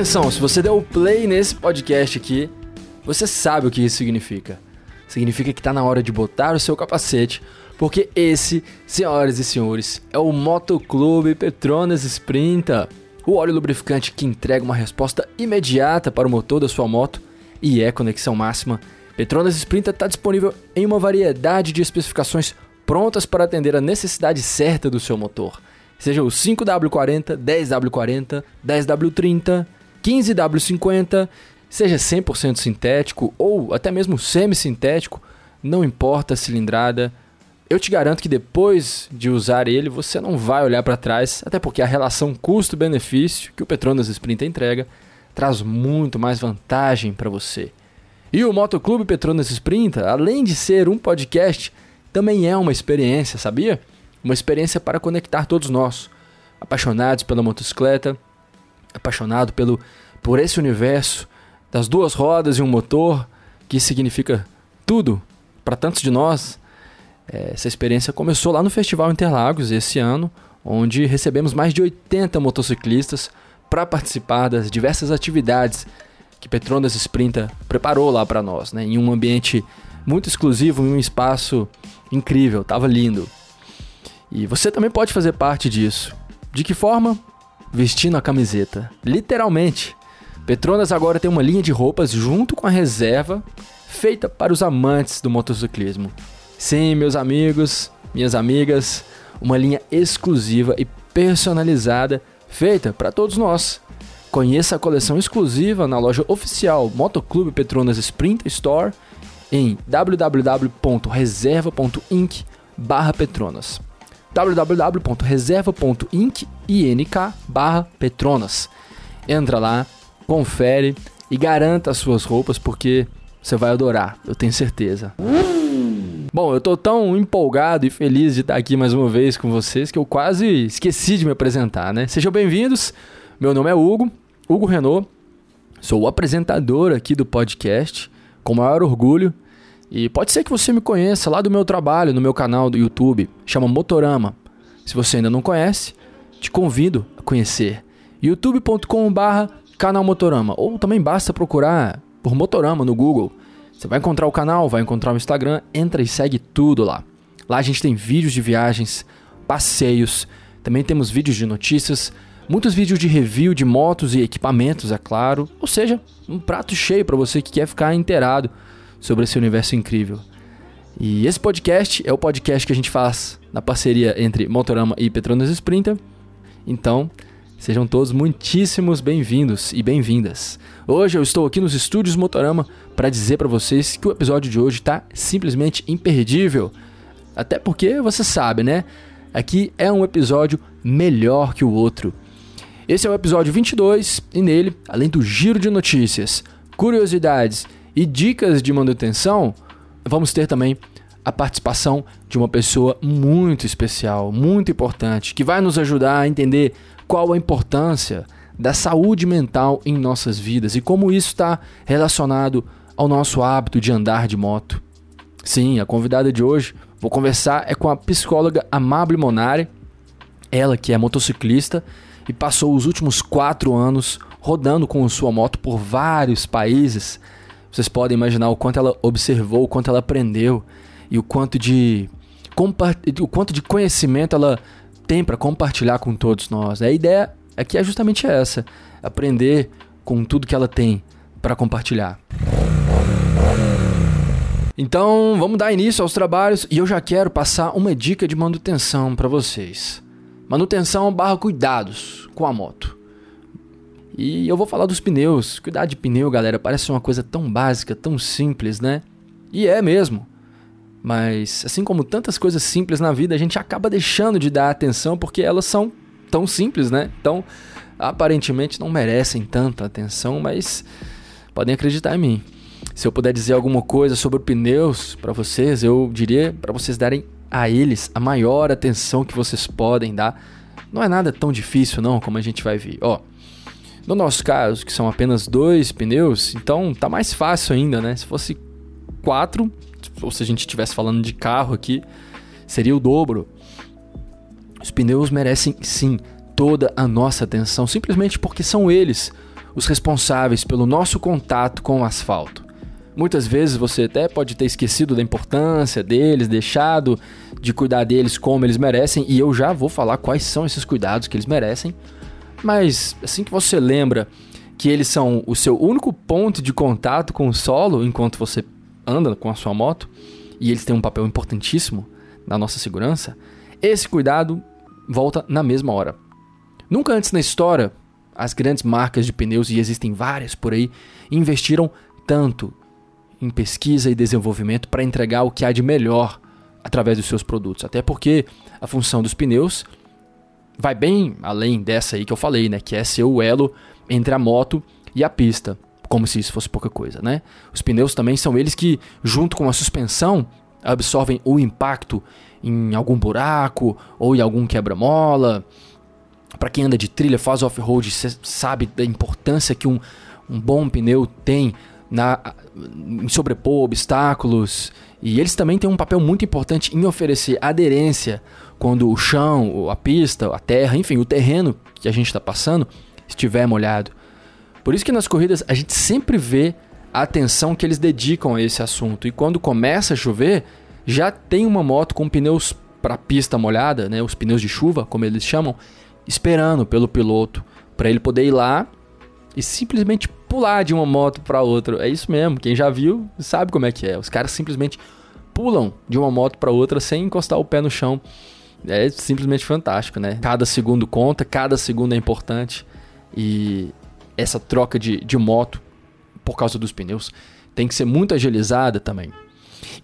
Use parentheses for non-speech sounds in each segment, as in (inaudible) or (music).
Atenção, se você deu o play nesse podcast aqui, você sabe o que isso significa. Significa que está na hora de botar o seu capacete, porque esse, senhoras e senhores, é o Motoclube Petronas Sprinta, o óleo lubrificante que entrega uma resposta imediata para o motor da sua moto e é conexão máxima. Petronas Sprinta está disponível em uma variedade de especificações prontas para atender a necessidade certa do seu motor. Seja o 5W40, 10W40, 10W30, 15W50, seja 100% sintético ou até mesmo semi-sintético, não importa a cilindrada, eu te garanto que depois de usar ele, você não vai olhar para trás, até porque a relação custo-benefício que o Petronas Sprint entrega traz muito mais vantagem para você. E o Motoclube Petronas Sprint, além de ser um podcast, também é uma experiência, sabia? Uma experiência para conectar todos nós, apaixonados pela motocicleta, apaixonado pelo por esse universo das duas rodas e um motor, que significa tudo para tantos de nós. É, essa experiência começou lá no Festival Interlagos esse ano, onde recebemos mais de 80 motociclistas para participar das diversas atividades que Petronas Sprinta preparou lá para nós, né? em um ambiente muito exclusivo, em um espaço incrível, tava lindo. E você também pode fazer parte disso. De que forma? Vestindo a camiseta, literalmente. Petronas agora tem uma linha de roupas junto com a reserva feita para os amantes do motociclismo. Sim, meus amigos, minhas amigas, uma linha exclusiva e personalizada feita para todos nós. Conheça a coleção exclusiva na loja oficial Motoclube Petronas Sprint Store em www.reserva.inc/petronas www.reserva.inc/petronas Entra lá, confere e garanta as suas roupas porque você vai adorar, eu tenho certeza. Bom, eu tô tão empolgado e feliz de estar aqui mais uma vez com vocês que eu quase esqueci de me apresentar, né? Sejam bem-vindos. Meu nome é Hugo, Hugo Renault. Sou o apresentador aqui do podcast, com maior orgulho. E pode ser que você me conheça lá do meu trabalho, no meu canal do YouTube, chama Motorama. Se você ainda não conhece, te convido a conhecer. youtube.com/barra canal Motorama. Ou também basta procurar por Motorama no Google. Você vai encontrar o canal, vai encontrar o Instagram, entra e segue tudo lá. Lá a gente tem vídeos de viagens, passeios, também temos vídeos de notícias, muitos vídeos de review de motos e equipamentos, é claro. Ou seja, um prato cheio para você que quer ficar inteirado sobre esse universo incrível. E esse podcast é o podcast que a gente faz na parceria entre Motorama e Petronas Sprinter. Então, Sejam todos muitíssimos bem-vindos e bem-vindas. Hoje eu estou aqui nos estúdios Motorama para dizer para vocês que o episódio de hoje está simplesmente imperdível. Até porque você sabe, né? Aqui é um episódio melhor que o outro. Esse é o episódio 22 e nele, além do giro de notícias, curiosidades e dicas de manutenção, vamos ter também a participação de uma pessoa muito especial, muito importante, que vai nos ajudar a entender qual a importância da saúde mental em nossas vidas e como isso está relacionado ao nosso hábito de andar de moto. Sim, a convidada de hoje, vou conversar é com a psicóloga Amable Monari, ela que é motociclista e passou os últimos quatro anos rodando com sua moto por vários países. Vocês podem imaginar o quanto ela observou, o quanto ela aprendeu e o quanto de, o quanto de conhecimento ela tem para compartilhar com todos nós. A ideia aqui é justamente essa: aprender com tudo que ela tem para compartilhar. Então, vamos dar início aos trabalhos e eu já quero passar uma dica de manutenção para vocês. Manutenção barra cuidados com a moto. E eu vou falar dos pneus. Cuidar de pneu, galera, parece uma coisa tão básica, tão simples, né? E é mesmo. Mas, assim como tantas coisas simples na vida, a gente acaba deixando de dar atenção porque elas são tão simples, né? Então, aparentemente não merecem tanta atenção, mas podem acreditar em mim. Se eu puder dizer alguma coisa sobre pneus para vocês, eu diria para vocês darem a eles a maior atenção que vocês podem dar. Não é nada tão difícil não, como a gente vai ver. Ó, no nosso caso, que são apenas dois pneus, então tá mais fácil ainda, né? Se fosse quatro, ou se a gente estivesse falando de carro aqui, seria o dobro. Os pneus merecem sim toda a nossa atenção, simplesmente porque são eles os responsáveis pelo nosso contato com o asfalto. Muitas vezes você até pode ter esquecido da importância deles, deixado de cuidar deles como eles merecem, e eu já vou falar quais são esses cuidados que eles merecem. Mas assim que você lembra que eles são o seu único ponto de contato com o solo enquanto você anda com a sua moto, e eles têm um papel importantíssimo na nossa segurança, esse cuidado volta na mesma hora. Nunca antes na história, as grandes marcas de pneus, e existem várias por aí, investiram tanto em pesquisa e desenvolvimento para entregar o que há de melhor através dos seus produtos. Até porque a função dos pneus vai bem além dessa aí que eu falei, né? Que é ser o elo entre a moto e a pista. Como se isso fosse pouca coisa, né? Os pneus também são eles que, junto com a suspensão, absorvem o impacto em algum buraco ou em algum quebra-mola. Para quem anda de trilha, faz off-road, sabe da importância que um, um bom pneu tem na, em sobrepor obstáculos. E eles também têm um papel muito importante em oferecer aderência quando o chão, a pista, a terra, enfim, o terreno que a gente está passando estiver molhado. Por isso que nas corridas a gente sempre vê a atenção que eles dedicam a esse assunto. E quando começa a chover, já tem uma moto com pneus para pista molhada, né, os pneus de chuva, como eles chamam, esperando pelo piloto para ele poder ir lá e simplesmente pular de uma moto para outra. É isso mesmo, quem já viu sabe como é que é. Os caras simplesmente pulam de uma moto para outra sem encostar o pé no chão. É simplesmente fantástico, né? Cada segundo conta, cada segundo é importante. E essa troca de, de moto, por causa dos pneus, tem que ser muito agilizada também.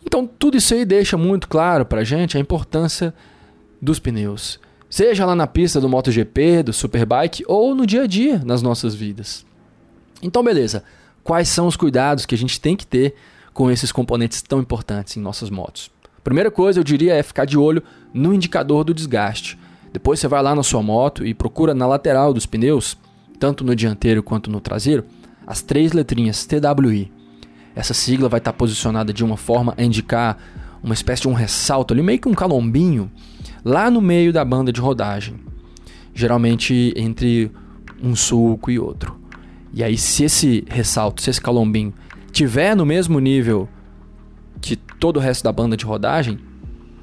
Então, tudo isso aí deixa muito claro pra gente a importância dos pneus. Seja lá na pista do MotoGP, do Superbike ou no dia a dia nas nossas vidas. Então, beleza. Quais são os cuidados que a gente tem que ter com esses componentes tão importantes em nossas motos? Primeira coisa, eu diria, é ficar de olho no indicador do desgaste. Depois você vai lá na sua moto e procura na lateral dos pneus, tanto no dianteiro quanto no traseiro, as três letrinhas TWI. Essa sigla vai estar posicionada de uma forma a indicar uma espécie de um ressalto ali, meio que um calombinho, lá no meio da banda de rodagem. Geralmente entre um sulco e outro. E aí, se esse ressalto, se esse calombinho tiver no mesmo nível que todo o resto da banda de rodagem,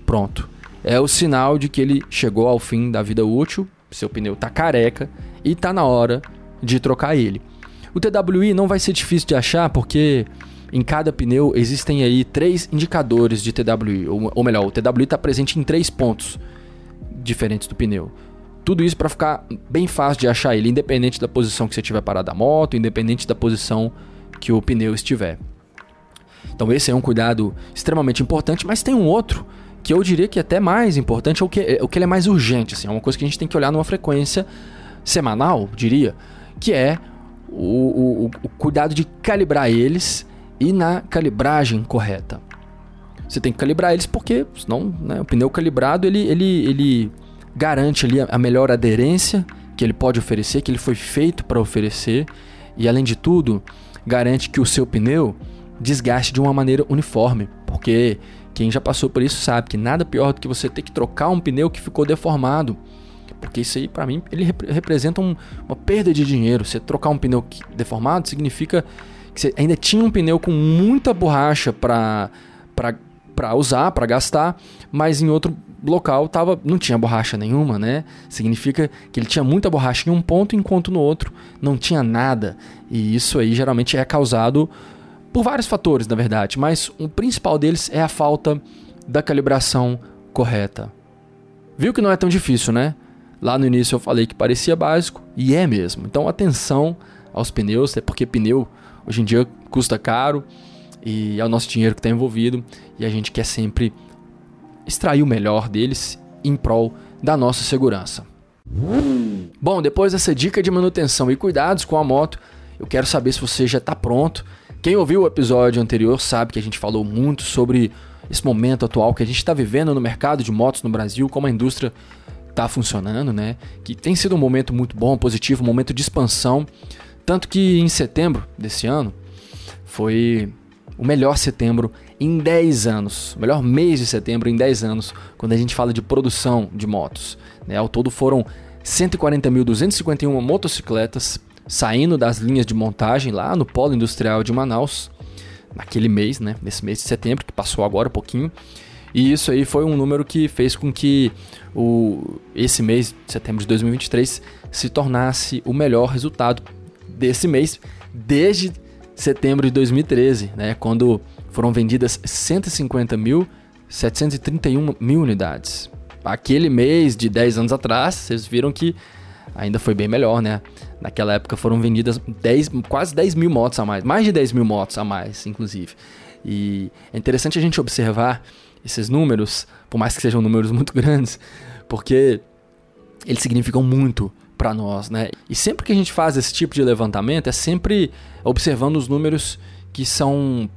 pronto. É o sinal de que ele chegou ao fim da vida útil, seu pneu está careca e está na hora de trocar ele. O TWI não vai ser difícil de achar porque em cada pneu existem aí três indicadores de TWI, ou, melhor, o TWI está presente em três pontos diferentes do pneu. Tudo isso para ficar bem fácil de achar ele, independente da posição que você tiver parado da moto, independente da posição que o pneu estiver. Então esse é um cuidado extremamente importante, mas tem um outro que eu diria que é até mais importante, ou que, é, o que ele é mais urgente, assim, é uma coisa que a gente tem que olhar numa frequência semanal, diria, que é o, o, o cuidado de calibrar eles e na calibragem correta. Você tem que calibrar eles porque, senão, né, o pneu calibrado ele, ele, ele garante ali a melhor aderência que ele pode oferecer, que ele foi feito para oferecer, e além de tudo, garante que o seu pneu desgaste de uma maneira uniforme, porque quem já passou por isso sabe que nada pior do que você ter que trocar um pneu que ficou deformado. Porque isso aí, para mim, ele rep representa um, uma perda de dinheiro. Você trocar um pneu deformado significa que você ainda tinha um pneu com muita borracha para usar, para gastar, mas em outro local tava, não tinha borracha nenhuma, né? Significa que ele tinha muita borracha em um ponto, enquanto no outro não tinha nada. E isso aí geralmente é causado por vários fatores, na verdade, mas o principal deles é a falta da calibração correta. Viu que não é tão difícil, né? Lá no início eu falei que parecia básico e é mesmo. Então atenção aos pneus, é porque pneu hoje em dia custa caro e é o nosso dinheiro que está envolvido e a gente quer sempre extrair o melhor deles em prol da nossa segurança. Bom, depois dessa dica de manutenção e cuidados com a moto, eu quero saber se você já está pronto. Quem ouviu o episódio anterior sabe que a gente falou muito sobre esse momento atual que a gente está vivendo no mercado de motos no Brasil, como a indústria está funcionando, né? Que tem sido um momento muito bom, positivo, um momento de expansão. Tanto que em setembro desse ano foi o melhor setembro em 10 anos, o melhor mês de setembro em 10 anos, quando a gente fala de produção de motos. Né? Ao todo foram 140.251 motocicletas saindo das linhas de montagem lá no Polo Industrial de Manaus, naquele mês, né? Nesse mês de setembro, que passou agora um pouquinho. E isso aí foi um número que fez com que o, esse mês, setembro de 2023, se tornasse o melhor resultado desse mês desde setembro de 2013, né? Quando foram vendidas 150.731 mil unidades. Aquele mês de 10 anos atrás, vocês viram que ainda foi bem melhor, né? Naquela época foram vendidas 10, quase 10 mil motos a mais, mais de 10 mil motos a mais, inclusive. E é interessante a gente observar esses números, por mais que sejam números muito (laughs) grandes, porque eles significam muito para nós, né? E sempre que a gente faz esse tipo de levantamento, é sempre observando os números que são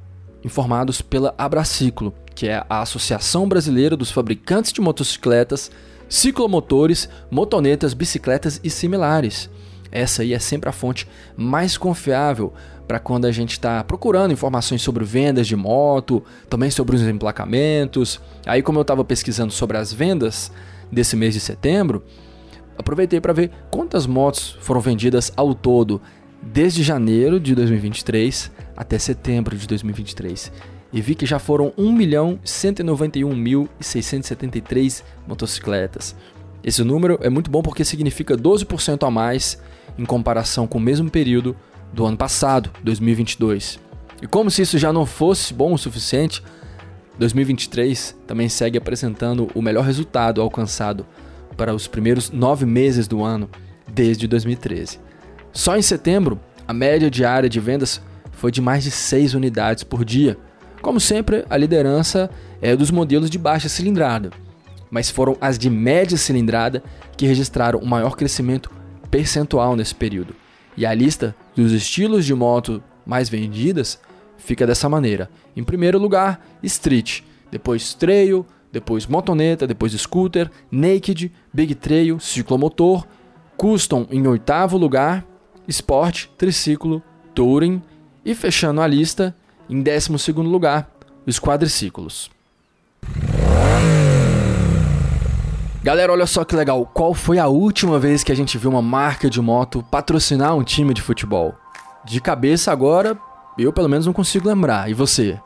informados pela Abraciclo, que é a Associação Brasileira dos Fabricantes de Motocicletas, Ciclomotores, Motonetas, Bicicletas e similares. Essa aí é sempre a fonte mais confiável para quando a gente está procurando informações sobre vendas de moto, também sobre os emplacamentos. Aí, como eu estava pesquisando sobre as vendas desse mês de setembro, aproveitei para ver quantas motos foram vendidas ao todo desde janeiro de 2023 até setembro de 2023 e vi que já foram 1.191.673 motocicletas. Esse número é muito bom porque significa 12% a mais em comparação com o mesmo período do ano passado, 2022. E como se isso já não fosse bom o suficiente, 2023 também segue apresentando o melhor resultado alcançado para os primeiros nove meses do ano desde 2013. Só em setembro, a média diária de vendas foi de mais de 6 unidades por dia. Como sempre, a liderança é dos modelos de baixa cilindrada, mas foram as de média cilindrada que registraram o maior crescimento percentual nesse período. E a lista dos estilos de moto mais vendidas fica dessa maneira: em primeiro lugar, Street, depois Trail, depois Motoneta, depois Scooter, Naked, Big Trail, Ciclomotor, Custom em oitavo lugar, Sport, Triciclo, Touring e fechando a lista, em décimo segundo lugar, os quadriciclos. Galera, olha só que legal. Qual foi a última vez que a gente viu uma marca de moto patrocinar um time de futebol? De cabeça agora, eu pelo menos não consigo lembrar. E você?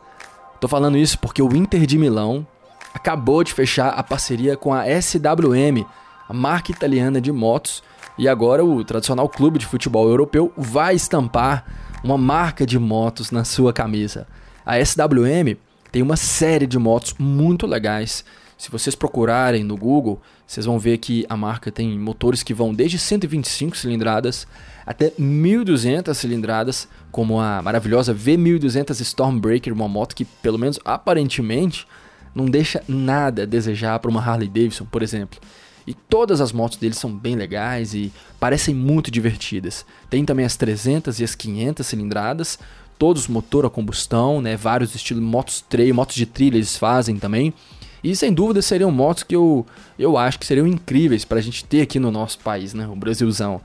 Tô falando isso porque o Inter de Milão acabou de fechar a parceria com a SWM, a marca italiana de motos, e agora o tradicional clube de futebol europeu vai estampar uma marca de motos na sua camisa. A SWM tem uma série de motos muito legais se vocês procurarem no Google, vocês vão ver que a marca tem motores que vão desde 125 cilindradas até 1200 cilindradas, como a maravilhosa V1200 Stormbreaker, uma moto que, pelo menos aparentemente, não deixa nada a desejar para uma Harley Davidson, por exemplo. E todas as motos deles são bem legais e parecem muito divertidas. Tem também as 300 e as 500 cilindradas, todos motor a combustão, né? Vários estilos motos trail, motos de trilha eles fazem também. E sem dúvida seriam motos que eu, eu acho que seriam incríveis para a gente ter aqui no nosso país, né? O Brasilzão.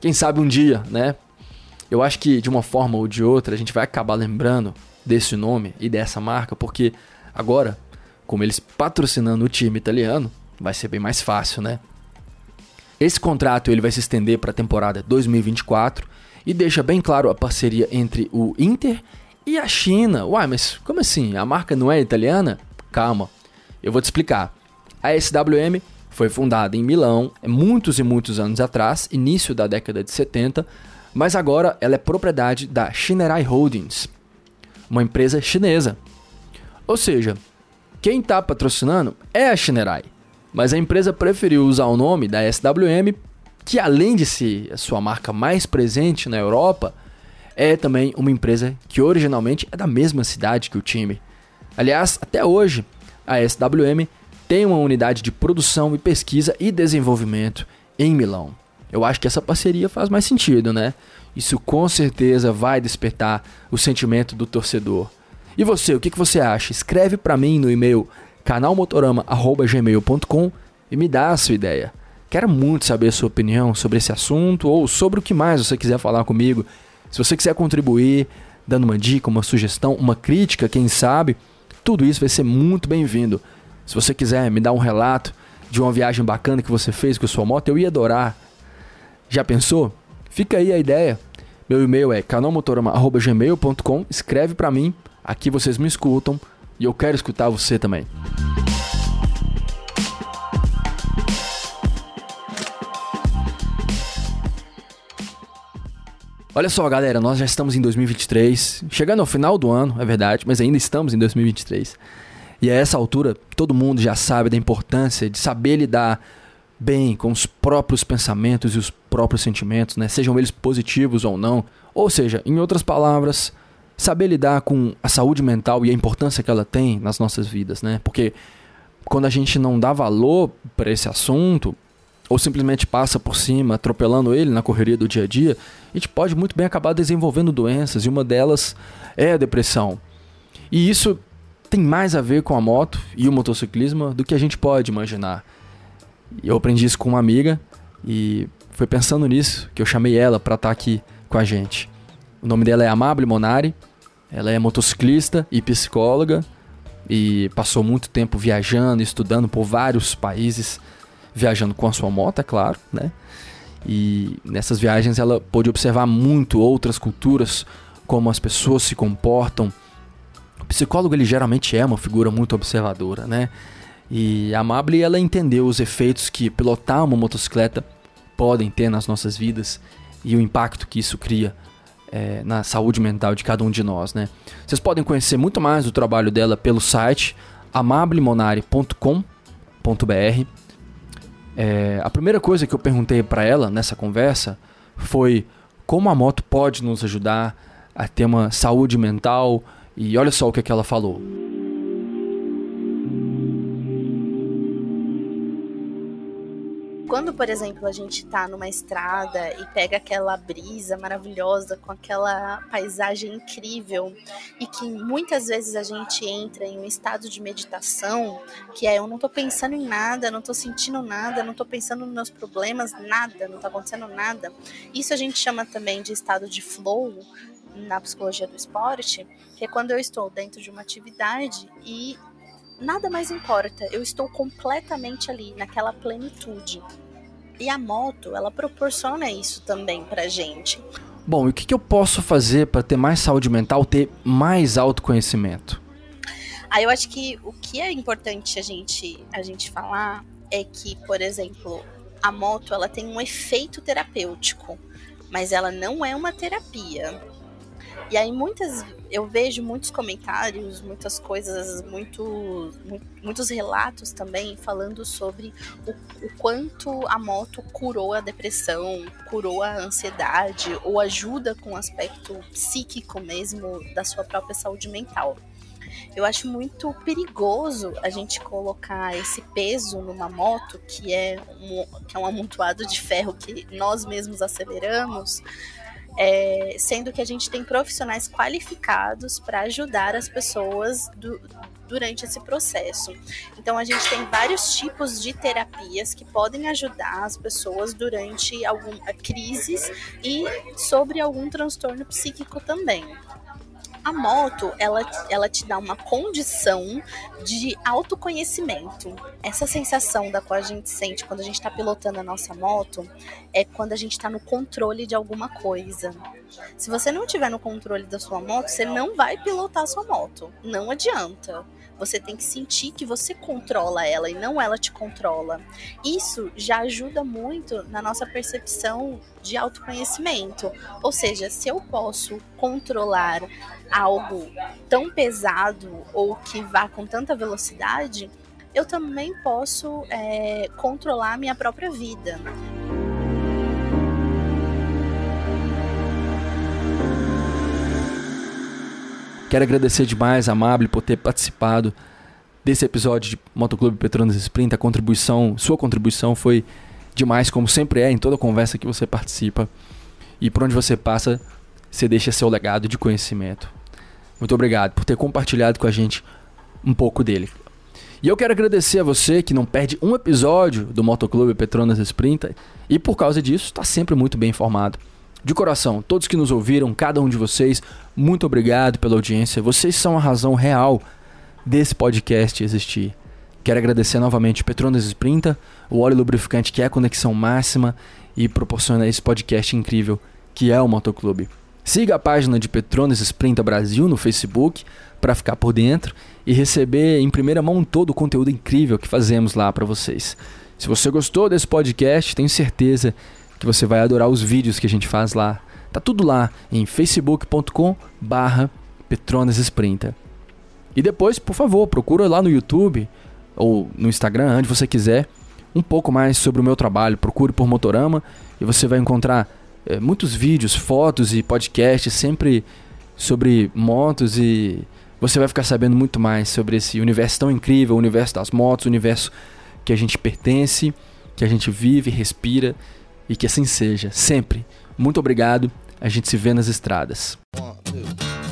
Quem sabe um dia, né? Eu acho que de uma forma ou de outra a gente vai acabar lembrando desse nome e dessa marca, porque agora, como eles patrocinando o time italiano, vai ser bem mais fácil, né? Esse contrato ele vai se estender para a temporada 2024 e deixa bem claro a parceria entre o Inter e a China. Uai, mas como assim? A marca não é italiana? Calma, eu vou te explicar. A SWM foi fundada em Milão muitos e muitos anos atrás, início da década de 70, mas agora ela é propriedade da Shinerai Holdings, uma empresa chinesa. Ou seja, quem está patrocinando é a Shinerai, mas a empresa preferiu usar o nome da SWM, que além de ser a sua marca mais presente na Europa, é também uma empresa que originalmente é da mesma cidade que o time. Aliás, até hoje, a SWM tem uma unidade de produção e pesquisa e desenvolvimento em Milão. Eu acho que essa parceria faz mais sentido, né? Isso com certeza vai despertar o sentimento do torcedor. E você, o que, você acha? Escreve para mim no e-mail canalmotorama@gmail.com e me dá a sua ideia. Quero muito saber a sua opinião sobre esse assunto ou sobre o que mais você quiser falar comigo. Se você quiser contribuir, dando uma dica, uma sugestão, uma crítica, quem sabe, tudo isso vai ser muito bem-vindo. Se você quiser me dar um relato de uma viagem bacana que você fez com sua moto, eu ia adorar. Já pensou? Fica aí a ideia. Meu e-mail é canalmotorama.gmail.com. Escreve para mim, aqui vocês me escutam e eu quero escutar você também. Olha só, galera, nós já estamos em 2023, chegando ao final do ano, é verdade, mas ainda estamos em 2023. E a essa altura, todo mundo já sabe da importância de saber lidar bem com os próprios pensamentos e os próprios sentimentos, né? sejam eles positivos ou não. Ou seja, em outras palavras, saber lidar com a saúde mental e a importância que ela tem nas nossas vidas, né? Porque quando a gente não dá valor para esse assunto, ou simplesmente passa por cima, atropelando ele na correria do dia a dia, a gente pode muito bem acabar desenvolvendo doenças e uma delas é a depressão. E isso tem mais a ver com a moto e o motociclismo do que a gente pode imaginar. Eu aprendi isso com uma amiga e foi pensando nisso que eu chamei ela para estar tá aqui com a gente. O nome dela é Amable Monari, ela é motociclista e psicóloga e passou muito tempo viajando, estudando por vários países viajando com a sua moto, é claro, né? E nessas viagens ela pôde observar muito outras culturas, como as pessoas se comportam. O psicólogo ele geralmente é uma figura muito observadora, né? E a Amable ela entendeu os efeitos que pilotar uma motocicleta podem ter nas nossas vidas e o impacto que isso cria é, na saúde mental de cada um de nós, né? Vocês podem conhecer muito mais do trabalho dela pelo site amablemonari.com.br é, a primeira coisa que eu perguntei para ela nessa conversa foi como a moto pode nos ajudar a ter uma saúde mental e olha só o que, que ela falou. Quando, por exemplo, a gente está numa estrada e pega aquela brisa maravilhosa com aquela paisagem incrível e que muitas vezes a gente entra em um estado de meditação, que é eu não estou pensando em nada, não estou sentindo nada, não estou pensando nos meus problemas, nada, não está acontecendo nada. Isso a gente chama também de estado de flow na psicologia do esporte, que é quando eu estou dentro de uma atividade e nada mais importa, eu estou completamente ali, naquela plenitude. E a moto, ela proporciona isso também pra gente. Bom, e o que, que eu posso fazer para ter mais saúde mental, ter mais autoconhecimento? Aí eu acho que o que é importante a gente, a gente falar é que, por exemplo, a moto ela tem um efeito terapêutico, mas ela não é uma terapia. E aí muitas eu vejo muitos comentários, muitas coisas, muito, muitos relatos também falando sobre o, o quanto a moto curou a depressão, curou a ansiedade ou ajuda com o aspecto psíquico mesmo da sua própria saúde mental. Eu acho muito perigoso a gente colocar esse peso numa moto que é um, que é um amontoado de ferro que nós mesmos aceleramos é, sendo que a gente tem profissionais qualificados para ajudar as pessoas do, durante esse processo. Então a gente tem vários tipos de terapias que podem ajudar as pessoas durante alguma crises e sobre algum transtorno psíquico também a moto, ela, ela te dá uma condição de autoconhecimento. Essa sensação da qual a gente sente quando a gente está pilotando a nossa moto é quando a gente está no controle de alguma coisa. Se você não estiver no controle da sua moto, você não vai pilotar a sua moto. Não adianta. Você tem que sentir que você controla ela e não ela te controla. Isso já ajuda muito na nossa percepção de autoconhecimento. Ou seja, se eu posso controlar algo tão pesado ou que vá com tanta velocidade, eu também posso é, controlar a minha própria vida. Quero agradecer demais a Amable por ter participado desse episódio de Motoclube Petronas Sprint. A contribuição, sua contribuição foi demais, como sempre é em toda conversa que você participa. E por onde você passa, você deixa seu legado de conhecimento. Muito obrigado por ter compartilhado com a gente um pouco dele. E eu quero agradecer a você que não perde um episódio do Motoclube Petronas Sprint e por causa disso está sempre muito bem informado. De coração, todos que nos ouviram, cada um de vocês, muito obrigado pela audiência. Vocês são a razão real desse podcast existir. Quero agradecer novamente Petronas Sprinta, o óleo lubrificante que é a conexão máxima e proporciona esse podcast incrível que é o Motoclube. Siga a página de Petronas Sprinta Brasil no Facebook para ficar por dentro e receber em primeira mão todo o conteúdo incrível que fazemos lá para vocês. Se você gostou desse podcast, tenho certeza que você vai adorar os vídeos que a gente faz lá. Tá tudo lá em facebook.com/barra Petronas Sprinta. E depois, por favor, procura lá no YouTube ou no Instagram, onde você quiser, um pouco mais sobre o meu trabalho. Procure por Motorama e você vai encontrar é, muitos vídeos, fotos e podcasts sempre sobre motos e você vai ficar sabendo muito mais sobre esse universo tão incrível, o universo das motos, o universo que a gente pertence, que a gente vive, respira e que assim seja, sempre. Muito obrigado, a gente se vê nas estradas. One,